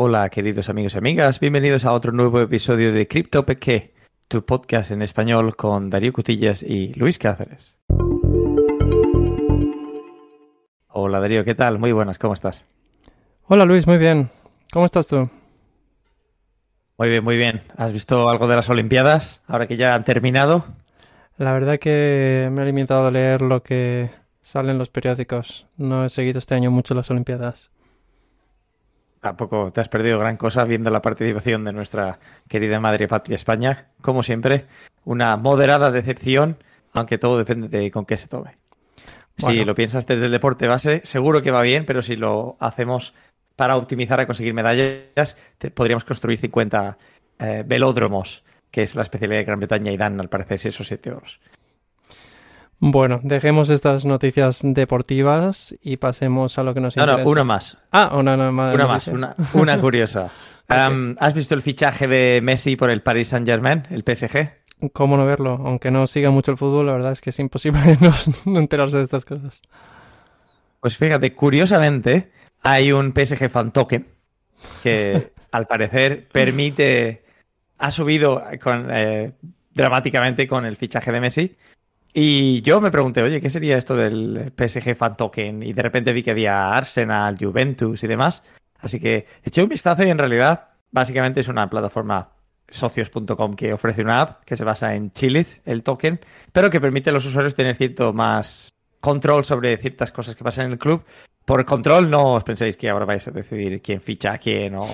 Hola, queridos amigos y amigas. Bienvenidos a otro nuevo episodio de Crypto Peque, tu podcast en español con Darío Cutillas y Luis Cáceres. Hola, Darío, ¿qué tal? Muy buenas, ¿cómo estás? Hola, Luis, muy bien. ¿Cómo estás tú? Muy bien, muy bien. ¿Has visto algo de las Olimpiadas ahora que ya han terminado? La verdad que me he limitado a leer lo que sale en los periódicos. No he seguido este año mucho las Olimpiadas. Tampoco te has perdido gran cosa viendo la participación de nuestra querida madre patria España. Como siempre, una moderada decepción, aunque todo depende de con qué se tome. Si lo piensas desde el deporte base, seguro que va bien, pero si lo hacemos para optimizar a conseguir medallas, podríamos construir 50 eh, velódromos, que es la especialidad de Gran Bretaña y dan, al parecer, 6 o 7 euros. Bueno, dejemos estas noticias deportivas y pasemos a lo que nos interesa. No, no, una más. Ah, una, más. Una más, una, curiosa. ¿Has visto el fichaje de Messi por el Paris Saint-Germain, el PSG? ¿Cómo no verlo? Aunque no siga mucho el fútbol, la verdad es que es imposible no, enterarse de estas cosas. Pues fíjate, curiosamente, hay un PSG fan token que al parecer permite. Ha subido con, eh, dramáticamente con el fichaje de Messi y yo me pregunté, oye, ¿qué sería esto del PSG Fan Token? Y de repente vi que había Arsenal, Juventus y demás. Así que eché un vistazo y en realidad básicamente es una plataforma socios.com que ofrece una app que se basa en Chilis, el token, pero que permite a los usuarios tener cierto más control sobre ciertas cosas que pasan en el club. Por control no os penséis que ahora vais a decidir quién ficha a quién o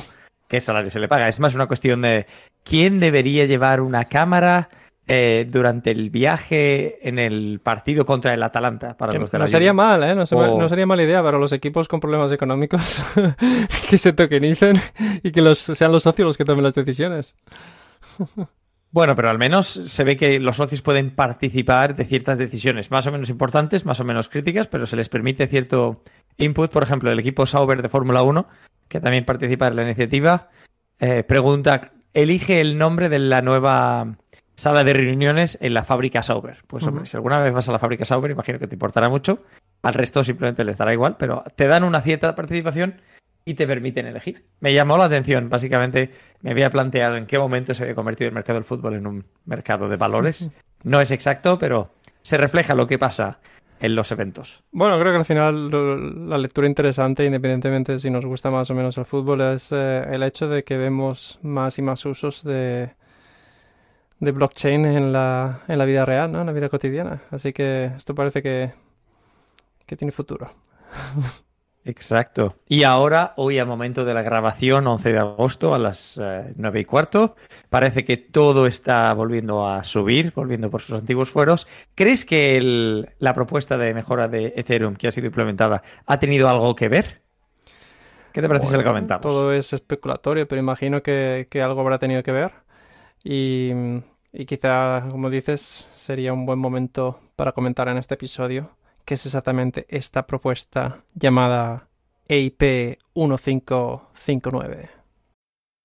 qué salario se le paga. Es más una cuestión de quién debería llevar una cámara eh, durante el viaje en el partido contra el Atalanta. Para los de no sería mal, ¿eh? No, sería mala idea para los equipos con problemas económicos que se tokenicen y que los, sean los socios los que tomen las decisiones. Bueno, pero al menos se ve que los socios pueden participar de ciertas decisiones más o menos importantes, más o menos críticas, pero se les permite cierto input. Por ejemplo, el equipo Sauber de Fórmula 1, que también participa en la iniciativa, eh, pregunta, elige el nombre de la nueva sala de reuniones en la fábrica Sauber. Pues hombre, si alguna vez vas a la fábrica Sauber, imagino que te importará mucho. Al resto simplemente les dará igual, pero te dan una cierta participación y te permiten elegir. Me llamó la atención, básicamente me había planteado en qué momento se había convertido el mercado del fútbol en un mercado de valores. No es exacto, pero se refleja lo que pasa en los eventos. Bueno, creo que al final la lectura interesante, independientemente si nos gusta más o menos el fútbol, es eh, el hecho de que vemos más y más usos de, de blockchain en la, en la vida real, ¿no? en la vida cotidiana. Así que esto parece que, que tiene futuro. Exacto. Y ahora, hoy al momento de la grabación, 11 de agosto a las 9 eh, y cuarto, parece que todo está volviendo a subir, volviendo por sus antiguos fueros. ¿Crees que la propuesta de mejora de Ethereum que ha sido implementada ha tenido algo que ver? ¿Qué te parece si le comentamos? Todo es especulatorio, pero imagino que, que algo habrá tenido que ver. Y y quizá, como dices, sería un buen momento para comentar en este episodio qué es exactamente esta propuesta llamada EIP 1559.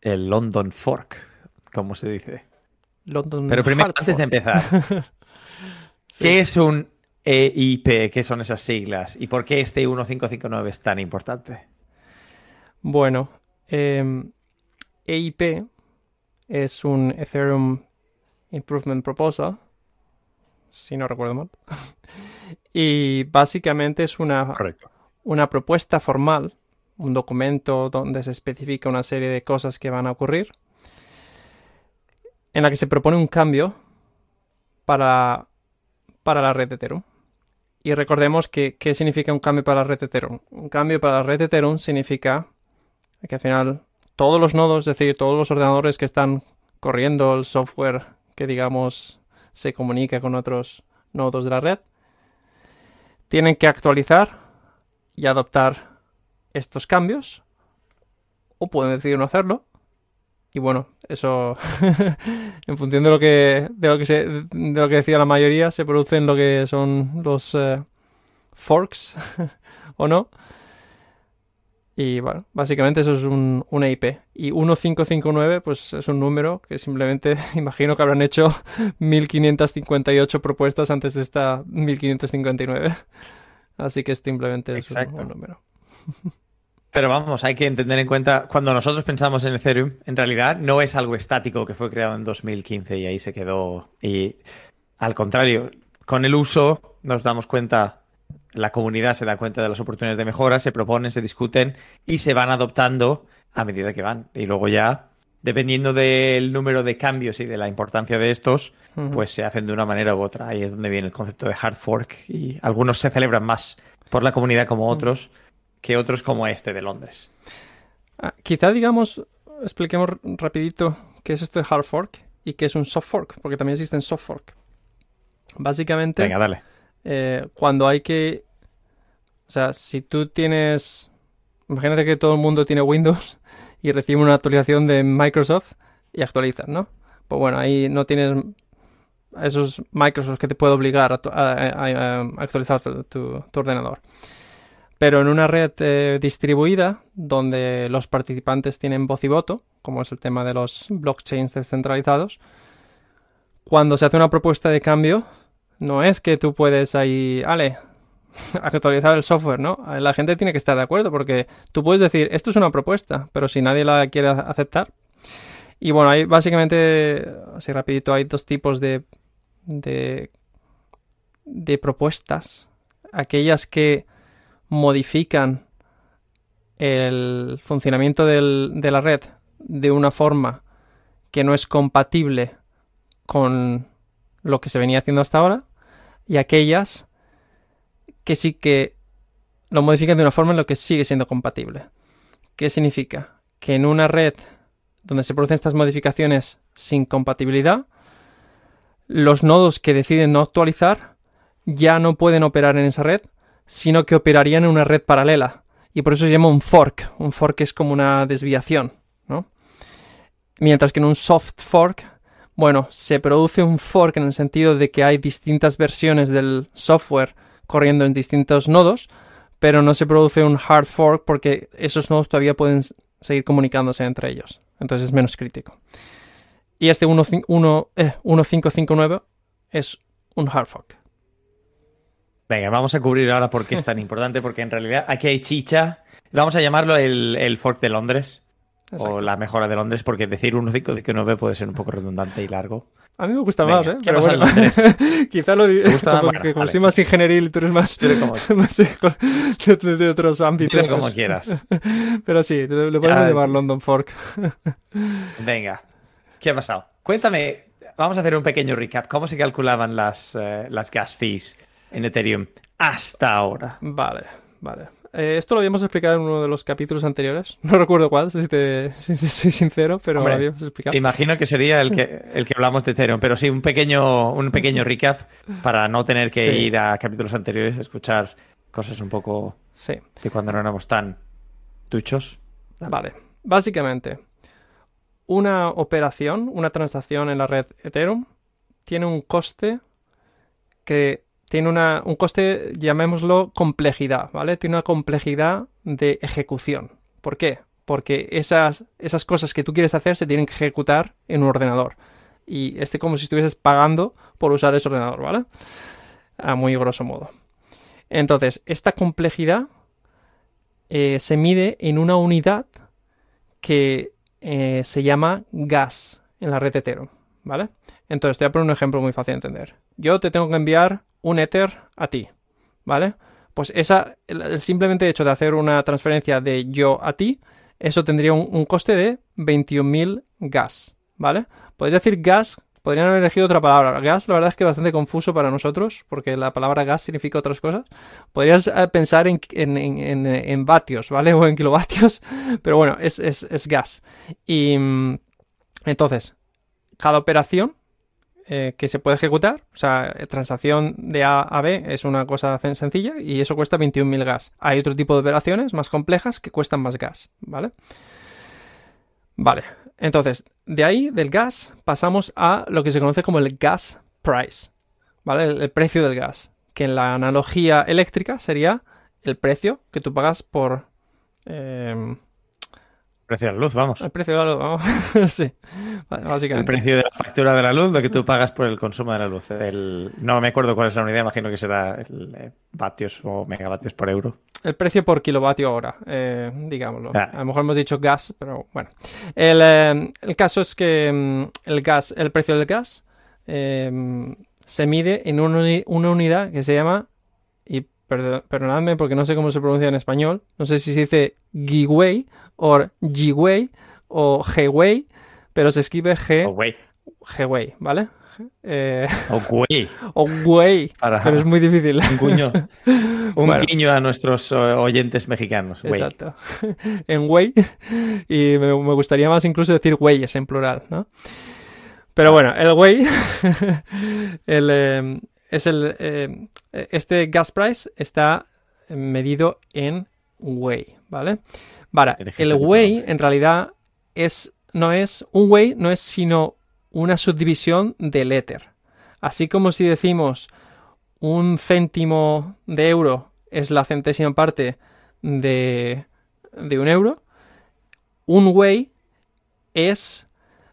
El London Fork, como se dice. London Pero primero, antes de empezar, ¿qué es un EIP? ¿Qué son esas siglas? ¿Y por qué este 1559 es tan importante? Bueno, EIP em, es un Ethereum Improvement Proposal, si no recuerdo mal. y básicamente es una, una propuesta formal un documento donde se especifica una serie de cosas que van a ocurrir, en la que se propone un cambio para, para la red de Ethereum. Y recordemos que, qué significa un cambio para la red de Ethereum. Un cambio para la red de Ethereum significa que al final todos los nodos, es decir, todos los ordenadores que están corriendo el software que digamos se comunica con otros nodos de la red, tienen que actualizar y adoptar estos cambios o pueden decidir no hacerlo. Y bueno, eso en función de lo que de lo que se, de lo que decía la mayoría se producen lo que son los eh, forks o no. Y bueno, básicamente eso es un, una IP. Y 1559, pues es un número que simplemente imagino que habrán hecho 1558 propuestas antes de esta 1559. Así que simplemente es un, un número. Pero vamos, hay que entender en cuenta, cuando nosotros pensamos en Ethereum, en realidad no es algo estático que fue creado en 2015 y ahí se quedó. Y al contrario, con el uso nos damos cuenta, la comunidad se da cuenta de las oportunidades de mejora, se proponen, se discuten y se van adoptando a medida que van. Y luego ya, dependiendo del número de cambios y de la importancia de estos, uh -huh. pues se hacen de una manera u otra. Ahí es donde viene el concepto de hard fork y algunos se celebran más por la comunidad como otros. Uh -huh que otros como este de Londres. Ah, quizá, digamos, expliquemos rapidito qué es esto de hard fork y qué es un soft fork, porque también existen soft fork. Básicamente, Venga, dale. Eh, cuando hay que... O sea, si tú tienes... Imagínate que todo el mundo tiene Windows y recibe una actualización de Microsoft y actualizas, ¿no? Pues bueno, ahí no tienes esos Microsoft que te puede obligar a, a, a, a actualizar tu, tu, tu ordenador. Pero en una red eh, distribuida, donde los participantes tienen voz y voto, como es el tema de los blockchains descentralizados, cuando se hace una propuesta de cambio, no es que tú puedes ahí, ale, actualizar el software, ¿no? La gente tiene que estar de acuerdo, porque tú puedes decir, esto es una propuesta, pero si nadie la quiere aceptar. Y bueno, hay básicamente, así rapidito, hay dos tipos de, de, de propuestas. Aquellas que modifican el funcionamiento de la red de una forma que no es compatible con lo que se venía haciendo hasta ahora y aquellas que sí que lo modifican de una forma en lo que sigue siendo compatible. ¿Qué significa? Que en una red donde se producen estas modificaciones sin compatibilidad, los nodos que deciden no actualizar ya no pueden operar en esa red sino que operarían en una red paralela. Y por eso se llama un fork. Un fork es como una desviación, ¿no? Mientras que en un soft fork, bueno, se produce un fork en el sentido de que hay distintas versiones del software corriendo en distintos nodos, pero no se produce un hard fork porque esos nodos todavía pueden seguir comunicándose entre ellos. Entonces es menos crítico. Y este 1559 eh, es un hard fork. Venga, vamos a cubrir ahora por qué es tan importante, porque en realidad aquí hay chicha. Vamos a llamarlo el, el fork de Londres. Exacto. O la mejora de Londres, porque decir 1.5.9 puede ser un poco redundante y largo. A mí me gusta Venga, más, ¿eh? Pero bueno, quizá lo digo como, bueno, como vale. soy más ingenieril y tú eres más, más de, de, otros ámbitos. como quieras. Pero sí, le podemos llamar London Fork. Venga, ¿qué ha pasado? Cuéntame, vamos a hacer un pequeño recap. ¿Cómo se calculaban las, uh, las gas fees? En Ethereum hasta ahora. Vale, vale. Eh, esto lo habíamos explicado en uno de los capítulos anteriores. No recuerdo cuál, si te, si te soy sincero, pero Hombre, lo habíamos explicado. Imagino que sería el que, el que hablamos de Ethereum, pero sí, un pequeño, un pequeño recap para no tener que sí. ir a capítulos anteriores a escuchar cosas un poco sí. de cuando no éramos tan duchos. Vale, básicamente, una operación, una transacción en la red Ethereum tiene un coste que tiene una, un coste, llamémoslo complejidad, ¿vale? Tiene una complejidad de ejecución. ¿Por qué? Porque esas, esas cosas que tú quieres hacer se tienen que ejecutar en un ordenador. Y este como si estuvieses pagando por usar ese ordenador, ¿vale? A muy grosso modo. Entonces, esta complejidad eh, se mide en una unidad que eh, se llama gas en la red Ethereum, ¿vale? Entonces, te voy a poner un ejemplo muy fácil de entender. Yo te tengo que enviar un Ether a ti, ¿vale? Pues esa, el simplemente hecho de hacer una transferencia de yo a ti, eso tendría un, un coste de 21.000 gas, ¿vale? Podéis decir gas, podrían haber elegido otra palabra. Gas, la verdad es que es bastante confuso para nosotros, porque la palabra gas significa otras cosas. Podrías eh, pensar en, en, en, en vatios, ¿vale? O en kilovatios, pero bueno, es, es, es gas. Y mm, entonces, cada operación eh, que se puede ejecutar. O sea, transacción de A a B es una cosa sencilla y eso cuesta 21.000 gas. Hay otro tipo de operaciones más complejas que cuestan más gas, ¿vale? Vale, entonces, de ahí, del gas, pasamos a lo que se conoce como el gas price, ¿vale? El, precio del gas, que en la analogía eléctrica sería el precio que tú pagas por... em, Precio de la luz, vamos. el precio de la luz, vamos. sí, vale, El básicamente. precio de la factura de la luz, lo que tú pagas por el consumo de la luz. El- No me acuerdo cuál es la unidad, imagino que será el, eh, vatios o megavatios por euro. El precio por kilovatio hora, eh, digámoslo. Vale. A lo mejor hemos dicho gas, pero bueno. El, eh, el caso es que mm, el gas, el precio del gas eh, se mide en una, una unidad que se llama, y perdonadme porque no sé cómo se pronuncia en español, no sé si se dice giwei o giwei o gwei, pero se escribe g, gwei, ¿vale? Eh, O güey. o güey, Para pero es muy difícil. un guiño. Un Bueno. guiño a nuestros eh, oyentes mexicanos. güey. Exacto. en güey. Y me, me gustaría más incluso decir güeyes en plural, ¿no? Pero bueno, el güey el, eh, es el. eh, este gas price está medido en güey, ¿vale? Vale, Elegiste el nombre. en realidad es. No es. Un güey no es sino una subdivisión del éter. Así como si decimos un céntimo de euro es la centésima parte de, de un euro, un wei es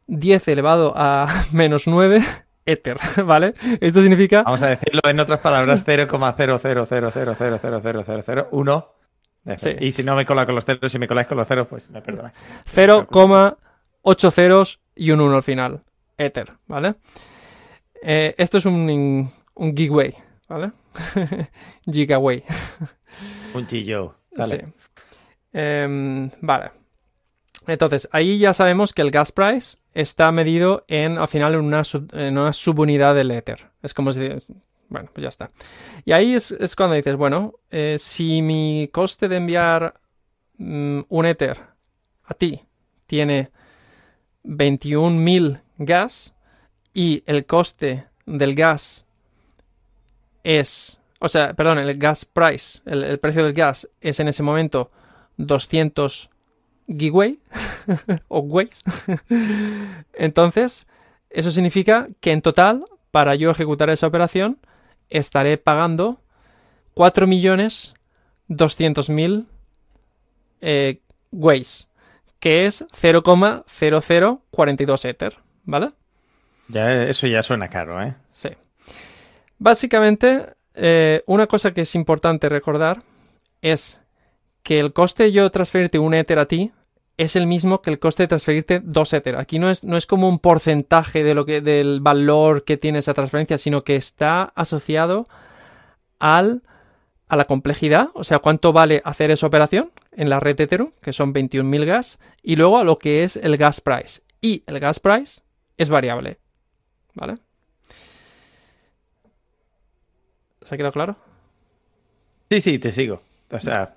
10 elevado a menos 9 éter, ¿vale? Esto significa Vamos a decirlo en otras palabras: 0,000000001. Sí. Y si no me cola con los ceros, si me coláis con los ceros, pues me perdonáis. 0,8 ceros y un 1 al final. Ether, ¿vale? Eh, esto es un, un ¿vale? Gigaway. Un chillo. Dale. Sí. Em, vale. Entonces, ahí ya sabemos que el gas price está medido en, al final, en una, en una subunidad del Ether. Es como si... Bueno, pues ya está. Y ahí es, es cuando dices, bueno, eh, si mi coste de enviar mm, un Ether a ti tiene 21.000 gas y el coste del gas es, o sea, perdón, el gas price, el, el precio del gas es en ese momento 200 gigaway o ways. Entonces, eso significa que en total, para yo ejecutar esa operación, estaré pagando 4.200.000 eh, ways, que es 0,0042 Ether, ¿vale? Ya, eso ya suena caro, ¿eh? Sí. Básicamente, eh, una cosa que es importante recordar es que el coste de yo transferirte un Ether a ti es el mismo que el coste de transferirte dos Ether. Aquí no es, no es como un porcentaje de lo que, del valor que tiene esa transferencia, sino que está asociado al, a la complejidad, o sea, cuánto vale hacer esa operación en la red Ethereum, que son 21.000 gas, y luego a lo que es el gas price. Y el gas price es variable. ¿Vale? ¿Se ha quedado claro? Sí, sí, te sigo. O sea,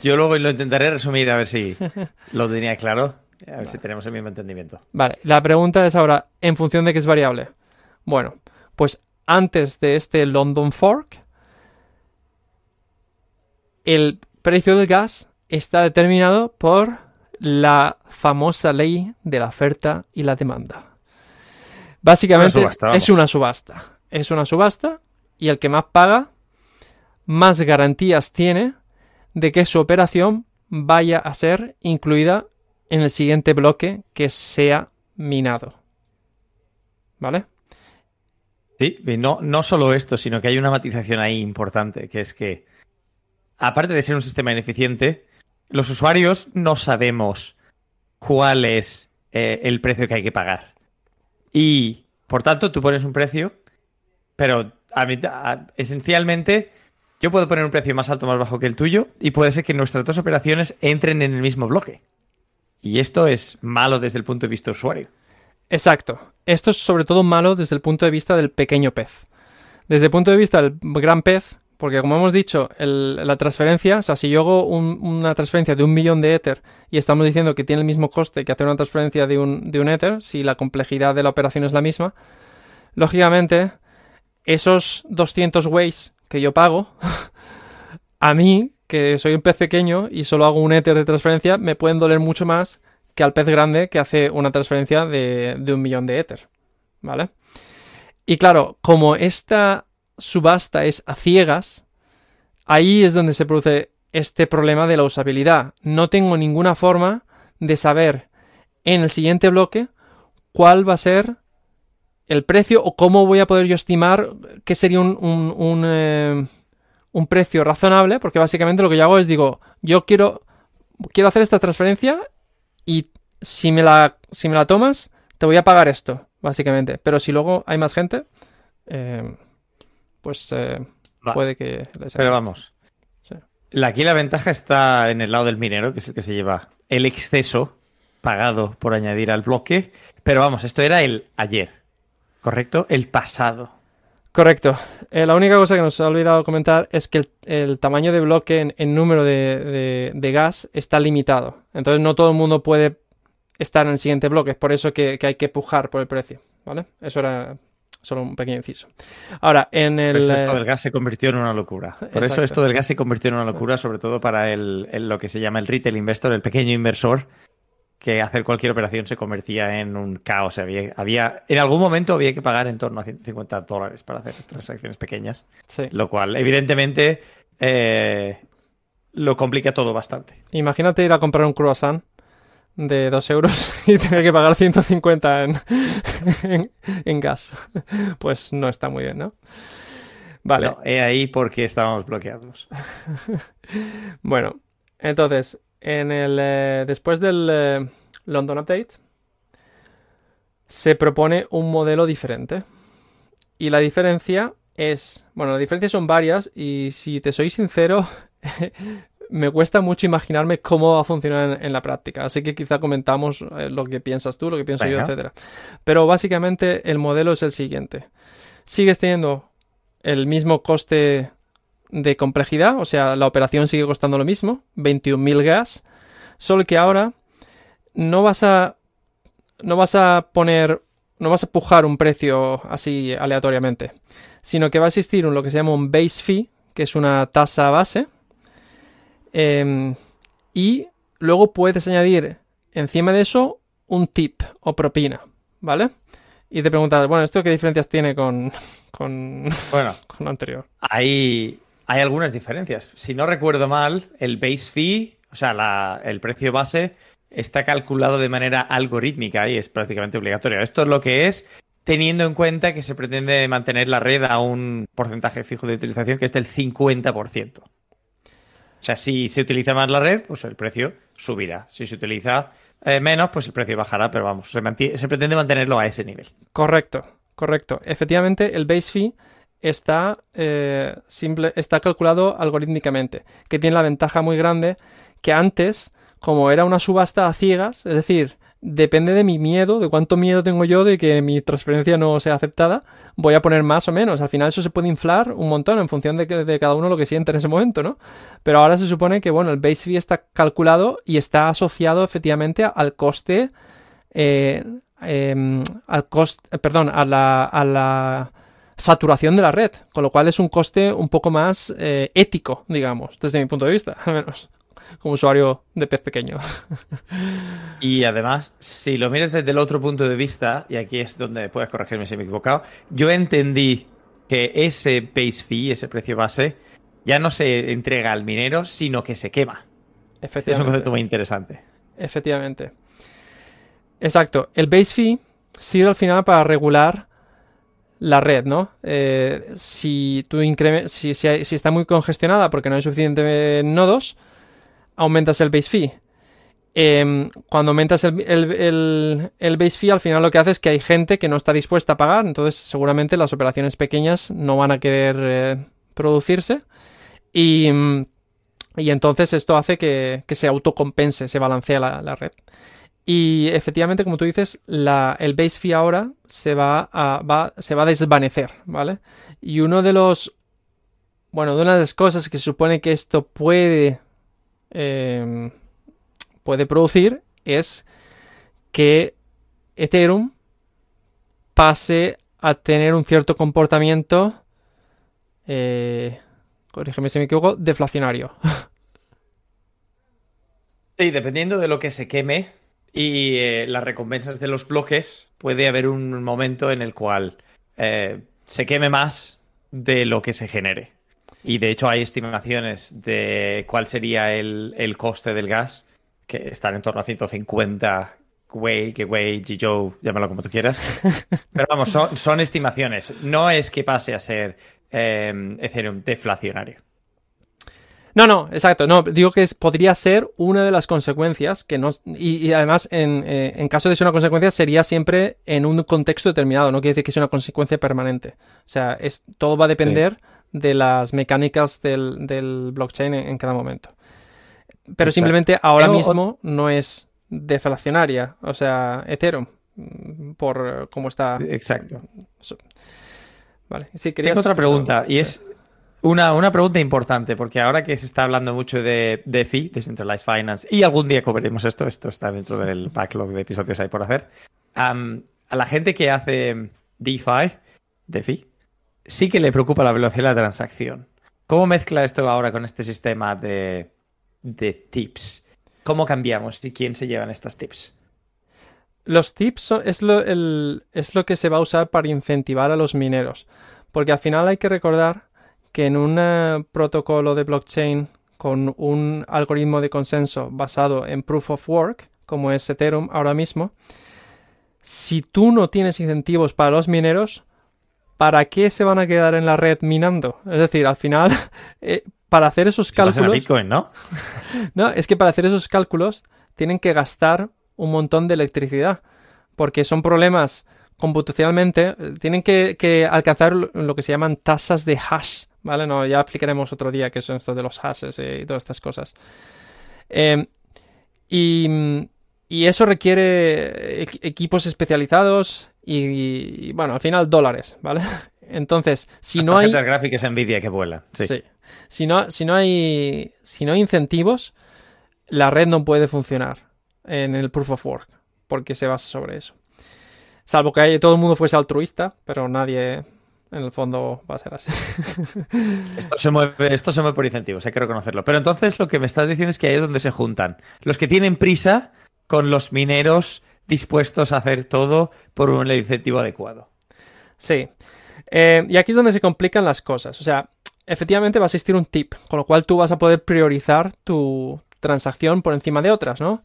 yo luego lo intentaré resumir a ver si lo tenía claro. A ver si tenemos el mismo entendimiento. Vale, la pregunta es ahora, ¿en función de qué es variable? Bueno, pues antes de este London Fork, el precio del gas está determinado por la famosa ley de la oferta y la demanda. Básicamente Una subasta, vamos. es una subasta. Es una subasta y el que más paga, más garantías tiene de que su operación vaya a ser incluida en el siguiente bloque que sea minado. ¿Vale? Sí, no, no solo esto, sino que hay una matización ahí importante, que es que, aparte de ser un sistema ineficiente, los usuarios no sabemos cuál es eh, el precio que hay que pagar. Y, por tanto, tú pones un precio, pero esencialmente yo puedo poner un precio más alto o más bajo que el tuyo y puede ser que nuestras dos operaciones entren en el mismo bloque. Y esto es malo desde el punto de vista usuario. Exacto. Esto es sobre todo malo desde el punto de vista del pequeño pez. Desde el punto de vista del gran pez, porque como hemos dicho, la transferencia, o sea, si yo hago un- una transferencia de un millón de Ether y estamos diciendo que tiene el mismo coste que hacer una transferencia de un, de un Ether, si la complejidad de la operación es la misma, lógicamente, esos 200 ways que yo pago, a mí, que soy un pez pequeño y solo hago un Ether de transferencia, me pueden doler mucho más que al pez grande que hace una transferencia de, de un millón de Ether. ¿Vale? Y claro, como esta subasta es a ciegas, ahí es donde se produce este problema de la usabilidad. No tengo ninguna forma de saber en el siguiente bloque cuál va a ser el precio o cómo voy a poder yo estimar qué sería un, un, eh, precio razonable, porque básicamente lo que yo hago es digo, yo quiero, quiero hacer esta transferencia y si me, la, si me la tomas, te voy a pagar esto, básicamente. Pero si luego hay más gente, eh, pues eh, puede que... Pero vamos. Aquí la ventaja está en el lado del minero, que es el que se lleva el exceso pagado por añadir al bloque. Pero vamos, esto era el ayer, ¿correcto? El pasado. Correcto. Eh, la única cosa que nos ha olvidado comentar es que el, tamaño de bloque en, número de, gas está limitado. Entonces no todo el mundo puede estar en el siguiente bloque. Es por eso que, que hay que pujar por el precio. ¿Vale? Eso era Solo un pequeño inciso. Ahora, en el. Por eso esto del gas se convirtió en una locura. Por eso esto del gas se convirtió en una locura, sobre todo para el, lo que se llama el retail investor, el pequeño inversor, que hacer cualquier operación se convertía en un caos. Había, había, en algún momento había que pagar en torno a 150 dólares para hacer transacciones pequeñas. Sí. Lo cual, evidentemente, eh, lo complica todo bastante. Imagínate ir a comprar un croissant de 2 euros y tener que pagar 150 en, en, gas. Pues no está muy bien, ¿no? Vale. No, he ahí porque estábamos bloqueados. bueno, entonces, en el, eh, después del eh, London Update, se propone un modelo diferente. Y la diferencia es, bueno, las diferencias son varias y si te soy sincero, me cuesta mucho imaginarme cómo va a funcionar en, la práctica. Así que quizá comentamos eh, lo que piensas tú, lo que pienso yo, etcétera. Pero básicamente el modelo es el siguiente. Sigues teniendo el mismo coste de complejidad, o sea, la operación sigue costando lo mismo, 21.000 gas, solo que ahora no vas a no vas a poner no vas a pujar un precio así aleatoriamente, sino que va a existir un, lo que se llama un base fee, que es una tasa base, Em, y luego puedes añadir encima de eso un tip o propina, ¿vale? Y te preguntas, bueno, ¿esto qué diferencias tiene con, con, bueno, con lo anterior? Hay, hay algunas diferencias. Si no recuerdo mal, el base fee, o sea, el precio base, está calculado de manera algorítmica y es prácticamente obligatorio. Esto es lo que es teniendo en cuenta que se pretende mantener la red a un porcentaje fijo de utilización que es del 50%. O sea, si se utiliza más la red, pues el precio subirá. Si se utiliza eh, menos, pues el precio bajará, pero vamos, se, pretende mantenerlo a ese nivel. Correcto, correcto. Efectivamente, el base fee está, eh, simple, está calculado algorítmicamente, que tiene la ventaja muy grande que antes, como era una subasta a ciegas, es decir, depende de mi miedo, de cuánto miedo tengo yo de que mi transferencia no sea aceptada, voy a poner más o menos. Al final eso se puede inflar un montón en función de, de cada uno lo que siente en ese momento, ¿no? Pero ahora se supone que, bueno, el base fee está calculado y está asociado efectivamente al coste, eh, em, al coste, perdón, a la saturación de la red, con lo cual es un coste un poco más eh, ético, digamos, desde mi punto de vista, al menos como usuario de pez pequeño. Y además, si lo miras desde el otro punto de vista, y aquí es donde puedes corregirme si me he equivocado, yo entendí que ese base fee, ese precio base, ya no se entrega al minero, sino que se quema. Es un concepto muy interesante. Efectivamente. Exacto. El base fee sirve al final para regular la red, ¿no? Eh, si, tú si, si, si, está muy congestionada porque no hay suficientes nodos, aumentas el base fee. Em, cuando aumentas el, base fee, al final lo que hace es que hay gente que no está dispuesta a pagar, entonces seguramente las operaciones pequeñas no van a querer eh, producirse. Y, y, entonces esto hace que, se autocompense, se balancea la, red. Y efectivamente, como tú dices, el base fee ahora se va, a, se va a desvanecer, ¿vale? Y uno de los. Bueno, de una de las cosas que se supone que esto puede Em, puede producir es que Ethereum pase a tener un cierto comportamiento, eh, corrígeme si me equivoco, deflacionario. Sí, dependiendo de lo que se queme y eh, las recompensas de los bloques, puede haber un momento en el cual eh, se queme más de lo que se genere. Y de hecho hay estimaciones de cuál sería el, el coste del gas, que están en torno a 150 Wei, que Wei, Jizhou, llámalo como tú quieras. Pero vamos, son, son estimaciones. No es que pase a ser eh, Ethereum deflacionario. No, no, exacto. No, digo que es- podría ser una de las consecuencias que no. Y, y además, en, eh, en caso de ser una consecuencia, sería siempre en un contexto determinado. No quiere decir que sea una consecuencia permanente. O sea, es, todo va a depender de las mecánicas del, del blockchain en, en cada momento. Pero Exacto. simplemente ahora mismo no es deflacionaria. O sea, Ethereum. Por eh, cómo está. Exacto. Vale. Sí, Tengo otra pregunta y es una, una pregunta importante porque ahora que se está hablando mucho de DeFi, Decentralized Finance, y algún día cobraremos esto, esto está dentro del backlog de episodios hay por hacer, a la gente que hace DeFi, DeFi, sí que le preocupa la velocidad de la transacción. ¿Cómo mezcla esto ahora con este sistema de, de tips? ¿Cómo cambiamos y quién se llevan estas tips? Los tips son- es, lo, el- es lo que se va a usar para incentivar a los mineros. Porque al final hay que recordar que en un protocolo de blockchain con un algoritmo de consenso basado en proof of work, como es Ethereum ahora mismo, si tú no tienes incentivos para los mineros, ¿para qué se van a quedar en la red minando? Es decir, al final, eh, para hacer esos Se basan a cálculos... Bitcoin, ¿no? No, es que para hacer esos cálculos tienen que gastar un montón de electricidad, porque son problemas computacionalmente, eh, tienen que, que alcanzar lo que se llaman tasas de hash, ¿vale? No, ya explicaremos otro día qué son esto de los hashes eh, y todas estas cosas. Eh, y, y eso requiere equ- equipos especializados y, y, bueno, al final dólares, ¿vale? Entonces, si no hay... Gráficas Nvidia que vuelan. Sí. Sí. Si no, si no hay. Si no hay incentivos, la red no puede funcionar en el proof of work. Porque se basa sobre eso. Salvo que todo el mundo fuese altruista, pero nadie en el fondo va a ser así. Esto se, mueve, esto se mueve por incentivos, hay que reconocerlo. Pero entonces lo que me estás diciendo es que ahí es donde se juntan los que tienen prisa con los mineros dispuestos a hacer todo por un incentivo adecuado. Sí. Eh, y aquí es donde se complican las cosas. O sea, efectivamente va a existir un tip, con lo cual tú vas a poder priorizar tu transacción por encima de otras, ¿no?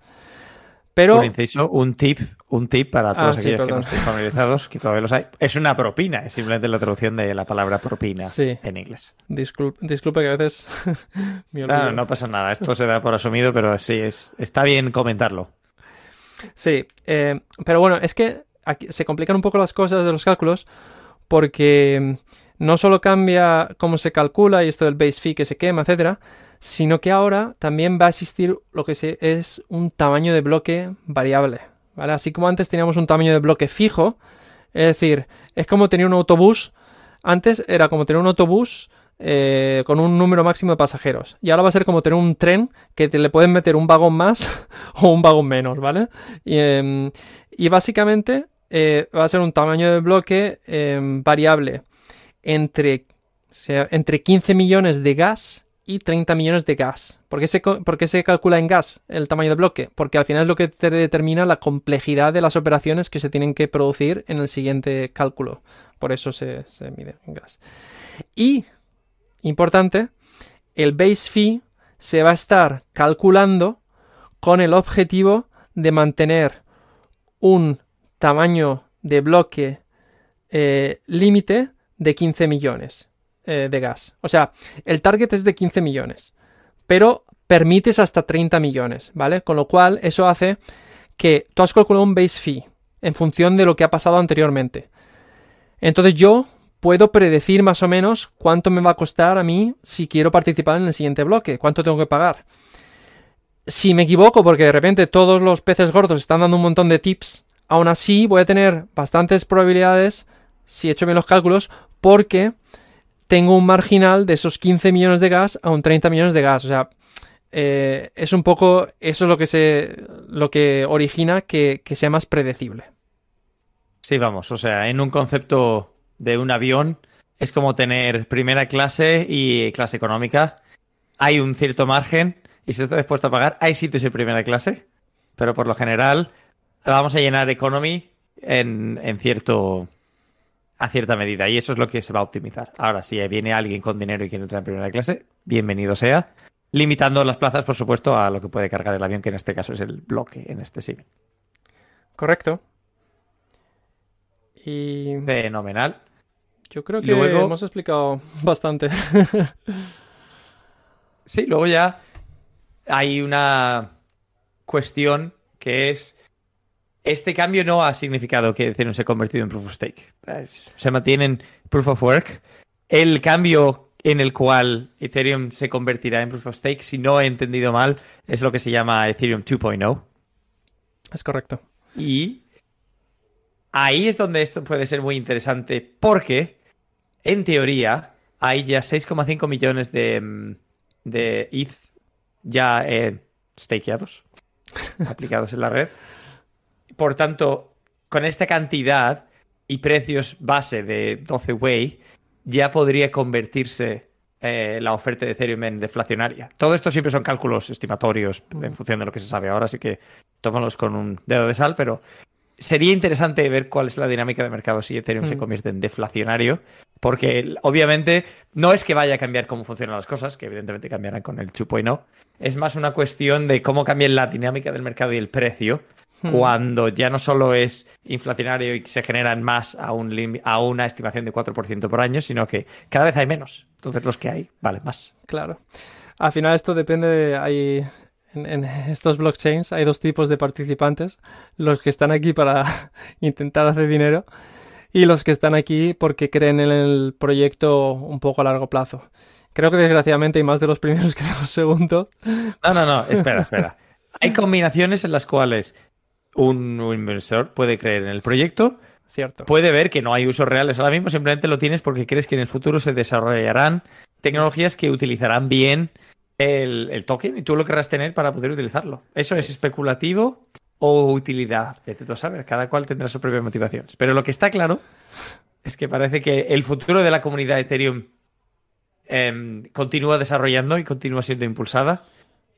Pero. Por inciso, un tip, un tip para todos Ah, sí, aquellos que no estén familiarizados, que todavía los hay. Es una propina, es simplemente la traducción de la palabra propina Sí. en inglés. Disculpe, disculpe que a veces. me olvido. No, no pasa nada, esto se da por asumido, pero sí, es, está bien comentarlo. Sí, eh, pero bueno, es que aquí se complican un poco las cosas de los cálculos porque no solo cambia cómo se calcula y esto del base fee que se quema, etcétera, sino que ahora también va a existir lo que es un tamaño de bloque variable, Así como antes teníamos un tamaño de bloque fijo, es decir, es como tener un autobús, antes era como tener un autobús eh, con un número máximo de pasajeros. Y ahora va a ser como tener un tren que le pueden meter un vagón más o un vagón menos, ¿vale? Y, em, básicamente eh, va a ser un tamaño de bloque em, variable entre, entre 15 millones de gas y 30 millones de gas. ¿Por qué, se, por se calcula en gas el tamaño de bloque? Porque al final es lo que te determina la complejidad de las operaciones que se tienen que producir en el siguiente cálculo. Por eso se, se mide en gas. Y, importante, el base fee se va a estar calculando con el objetivo de mantener un tamaño de bloque eh, límite de 15 millones eh, de gas. O sea, el target es de 15 millones, pero permites hasta 30 millones, ¿vale? Con lo cual, eso hace que tú has calculado un base fee en función de lo que ha pasado anteriormente. Entonces yo puedo predecir más o menos cuánto me va a costar a mí si quiero participar en el siguiente bloque, cuánto tengo que pagar. Si me equivoco porque de repente todos los peces gordos están dando un montón de tips, aún así voy a tener bastantes probabilidades, si he hecho bien los cálculos, porque tengo un marginal de esos 15 millones de gas a un 30 millones de gas. O sea, eh, es un poco, eso es lo que, se, lo que origina que, sea más predecible. Sí, vamos, o sea, en un concepto de un avión es como tener primera clase y clase económica. Hay un cierto margen y si estás dispuesto a pagar, hay sitios en primera clase, pero por lo general vamos a llenar economy en, en cierto a cierta medida y eso es lo que se va a optimizar. Ahora, si viene alguien con dinero y quiere entrar en primera clase, bienvenido sea, limitando las plazas, por supuesto, a lo que puede cargar el avión, que en este caso es el bloque en este sim. Correcto. Y Fenomenal. yo creo que Luego- hemos explicado bastante. Sí, luego ya hay una cuestión que es este cambio no ha significado que Ethereum se ha convertido en Proof of Stake. Se mantiene en Proof of Work. El cambio en el cual Ethereum se convertirá en Proof of Stake, si no he entendido mal, es lo que se llama Ethereum 2.0. es correcto. Y ahí es donde esto puede ser muy interesante porque, en teoría, hay ya 6,5 millones de, mm, de ETH ya eh, stakeados, aplicados en la red. Por tanto, con esta cantidad y precios base de 12 Way, ya podría convertirse eh, la oferta de Ethereum en deflacionaria. Todo esto siempre son cálculos estimatorios en función de lo que se sabe ahora, así que tómalos con un dedo de sal, pero sería interesante ver cuál es la dinámica de mercado si Ethereum se Hmm. convierte en deflacionario, porque obviamente no es que vaya a cambiar cómo funcionan las cosas, que evidentemente cambiarán con el 2.0, es más una cuestión de cómo cambia la dinámica del mercado y el precio Hmm. cuando ya no solo es inflacionario y se generan más a, un a una estimación de 4% por año, sino que cada vez hay menos. Entonces los que hay valen más. Claro. Al final esto depende de... Hay, en, en estos blockchains hay dos tipos de participantes. Los que están aquí para intentar hacer dinero y los que están aquí porque creen en el proyecto un poco a largo plazo. Creo que desgraciadamente hay más de los primeros que de los segundos. No, no, no, espera, espera. Hay combinaciones en las cuales un, un inversor puede creer en el proyecto, Cierto. puede ver que no hay usos reales ahora mismo, simplemente lo tienes porque crees que en el futuro se desarrollarán tecnologías que utilizarán bien el, el token y tú lo querrás tener para poder utilizarlo. ¿Eso es especulativo o utilidad? Vete tú a saber, cada cual tendrá sus propias motivaciones. Pero lo que está claro es que parece que el futuro de la comunidad Ethereum em, continúa desarrollando y continúa siendo impulsada.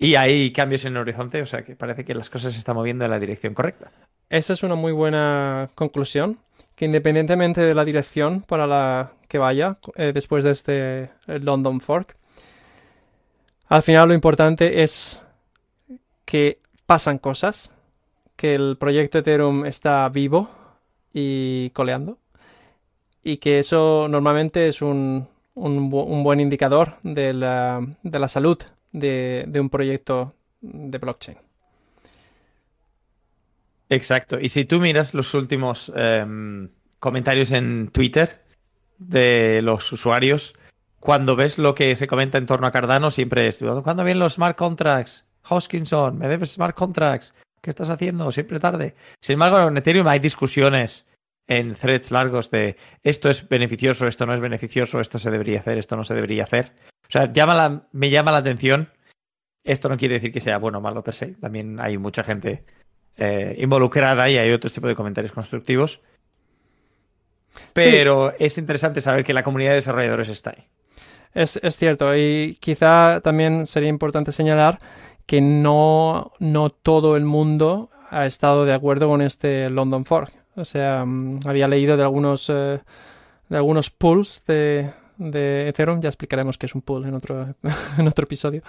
Y hay cambios en el horizonte, o sea que parece que las cosas se están moviendo en la dirección correcta. Esa es una muy buena conclusión, que independientemente de la dirección para la que vaya eh, después de este London Fork, al final lo importante es que pasan cosas, que el proyecto Ethereum está vivo y coleando, y que eso normalmente es un, un buen indicador de la, de la salud de, de un proyecto de blockchain. Exacto. Y si tú miras los últimos em, comentarios en Twitter de los usuarios, cuando ves lo que se comenta en torno a Cardano, siempre es, ¿cuándo vienen los smart contracts? Hoskinson, ¿me debes smart contracts? ¿Qué estás haciendo? Siempre tarde. Sin embargo, en Ethereum hay discusiones en threads largos de esto es beneficioso, esto no es beneficioso, esto se debería hacer, esto no se debería hacer. O sea, llama la- me llama la atención. Esto no quiere decir que sea bueno o malo per se. También hay mucha gente eh, involucrada y hay otro tipo de comentarios constructivos. Pero es interesante saber que la comunidad de desarrolladores está ahí. Es, es cierto, y quizá también sería importante señalar que no, no todo el mundo ha estado de acuerdo con este London Fork. O sea, mm, había leído de algunos, eh, de algunos pools de, de Ethereum, ya explicaremos qué es un pool en otro, en otro episodio,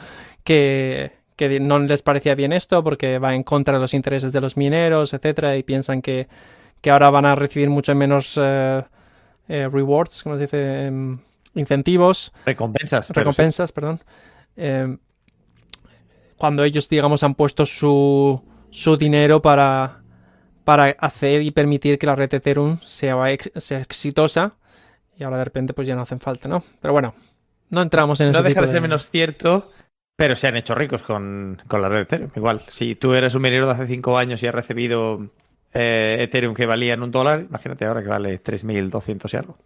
que, que no les parecía bien esto porque va en contra de los intereses de los mineros, etcétera, y piensan que, que ahora van a recibir mucho menos eh, eh, rewards, como se dice, Em, incentivos Recompensas. recompensas, perdón. eh, cuando ellos, digamos, han puesto su, su dinero para, para hacer y permitir que la red Ethereum sea, ex- sea exitosa. Y ahora de repente pues ya no hacen falta, ¿no? Pero bueno, no entramos en sí. ese No deja tipo de ser menos cierto, pero se han hecho ricos con, con la red Ethereum. Igual, si tú eres un minero de hace cinco años y has recibido eh, Ethereum que valía en un dólar, imagínate ahora que vale 3.200 y algo.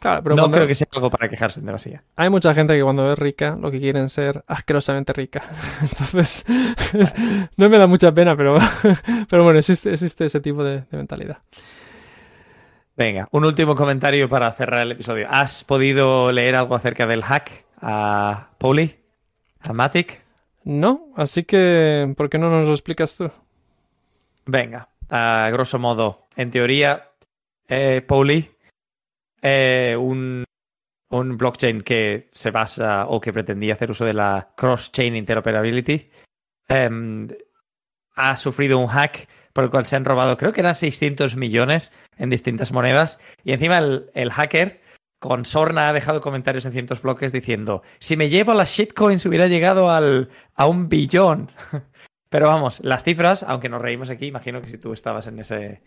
Claro, pero no creo que sea algo para quejarse en demasía. hay mucha gente que cuando es rica lo que quieren ser asquerosamente rica. Entonces, no me da mucha pena, pero, pero bueno, existe, existe ese tipo de- de mentalidad. Venga, un último comentario para cerrar el episodio. ¿Has podido leer algo acerca del hack a Pauli? ¿A Matic? No, así que, ¿por qué no nos lo explicas tú? Venga, a grosso modo, en teoría, eh, Pauli, eh, un, un blockchain que se basa o que pretendía hacer uso de la cross-chain interoperability, em, ha sufrido un hack por el cual se han robado, creo que eran 600 millones en distintas monedas. Y encima el, el hacker con Sorna ha dejado comentarios en cientos bloques diciendo, si me llevo las shitcoins hubiera llegado al, a un billón. Pero vamos, las cifras, aunque nos reímos aquí, imagino que si tú estabas en ese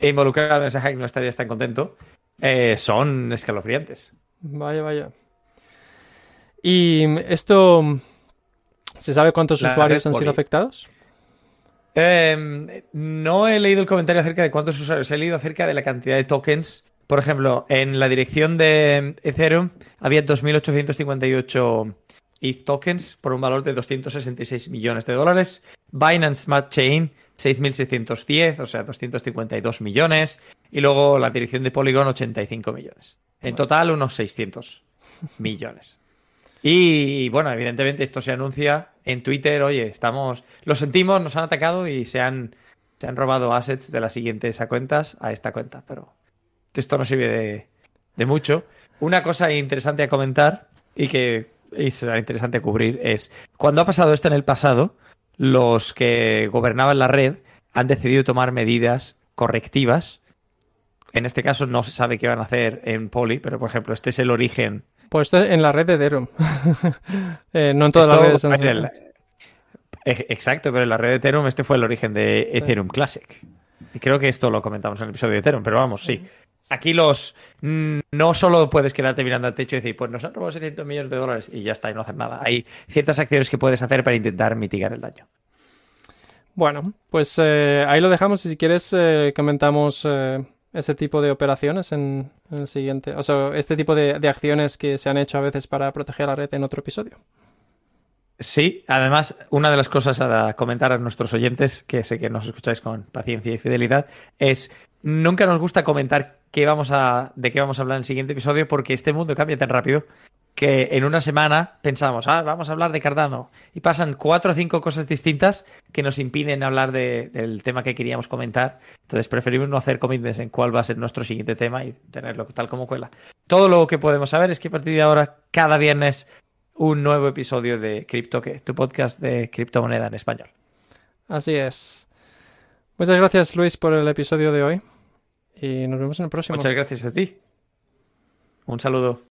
involucrado en ese hack no estarías tan contento, eh, son escalofriantes. Vaya, vaya. ¿Y esto se sabe cuántos La usuarios han sido afectados? Eh, no he leído el comentario acerca de cuántos usuarios, he leído acerca de la cantidad de tokens. Por ejemplo, en la dirección de Ethereum había 2.858 ETH tokens por un valor de 266 millones de dólares. Binance Smart Chain 6.610, o sea, 252 millones. Y luego la dirección de Polygon 85 millones. En total, unos 600 millones. Y bueno, evidentemente esto se anuncia en Twitter, oye, estamos, lo sentimos, nos han atacado y se han, se han robado assets de las siguientes a cuentas a esta cuenta, pero esto no sirve de, de mucho. Una cosa interesante a comentar y que será interesante cubrir es, cuando ha pasado esto en el pasado, los que gobernaban la red han decidido tomar medidas correctivas. En este caso no se sabe qué van a hacer en Poly, pero por ejemplo, este es el origen Pues esto es en la red de Ethereum. Eh, no en todas Esto, las redes. en el- e- Exacto, pero en la red de Ethereum este fue el origen de Sí. Ethereum Classic. Y creo que esto lo comentamos en el episodio de Ethereum, pero vamos, sí. Aquí los mm, no solo puedes quedarte mirando al techo y decir, pues nos han robado 700 millones de dólares y ya está, y no hacer nada. Hay ciertas acciones que puedes hacer para intentar mitigar el daño. Bueno, pues eh, ahí lo dejamos y si quieres eh, comentamos eh, ese tipo de operaciones en, en el siguiente, o sea, este tipo de, de acciones que se han hecho a veces para proteger la red en otro episodio. Sí, además, una de las cosas a comentar a nuestros oyentes, que sé que nos escucháis con paciencia y fidelidad, es nunca nos gusta comentar qué vamos a, de qué vamos a hablar en el siguiente episodio, porque este mundo cambia tan rápido que en una semana pensamos, ah, vamos a hablar de Cardano, y pasan cuatro o cinco cosas distintas que nos impiden hablar de- del tema que queríamos comentar. Entonces preferimos no hacer commitments en cuál va a ser nuestro siguiente tema y tenerlo tal como cuela. Todo lo que podemos saber es que a partir de ahora, cada viernes, un nuevo episodio de CryptoQué, tu podcast de criptomoneda en español. Así es. Muchas gracias Luis por el episodio de hoy y nos vemos en el próximo. Muchas gracias a ti. Un saludo.